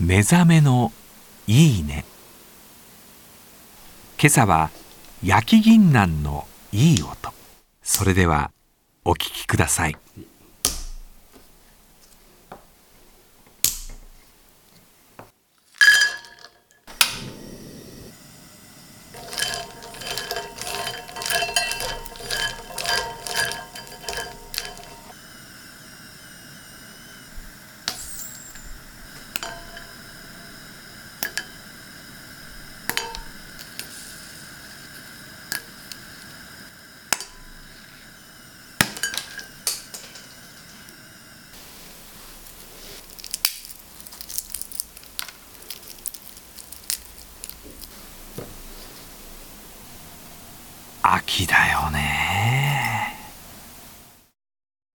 目覚めのいいね。今朝は焼き銀杏のいい音。それではお聴きください。秋だよね。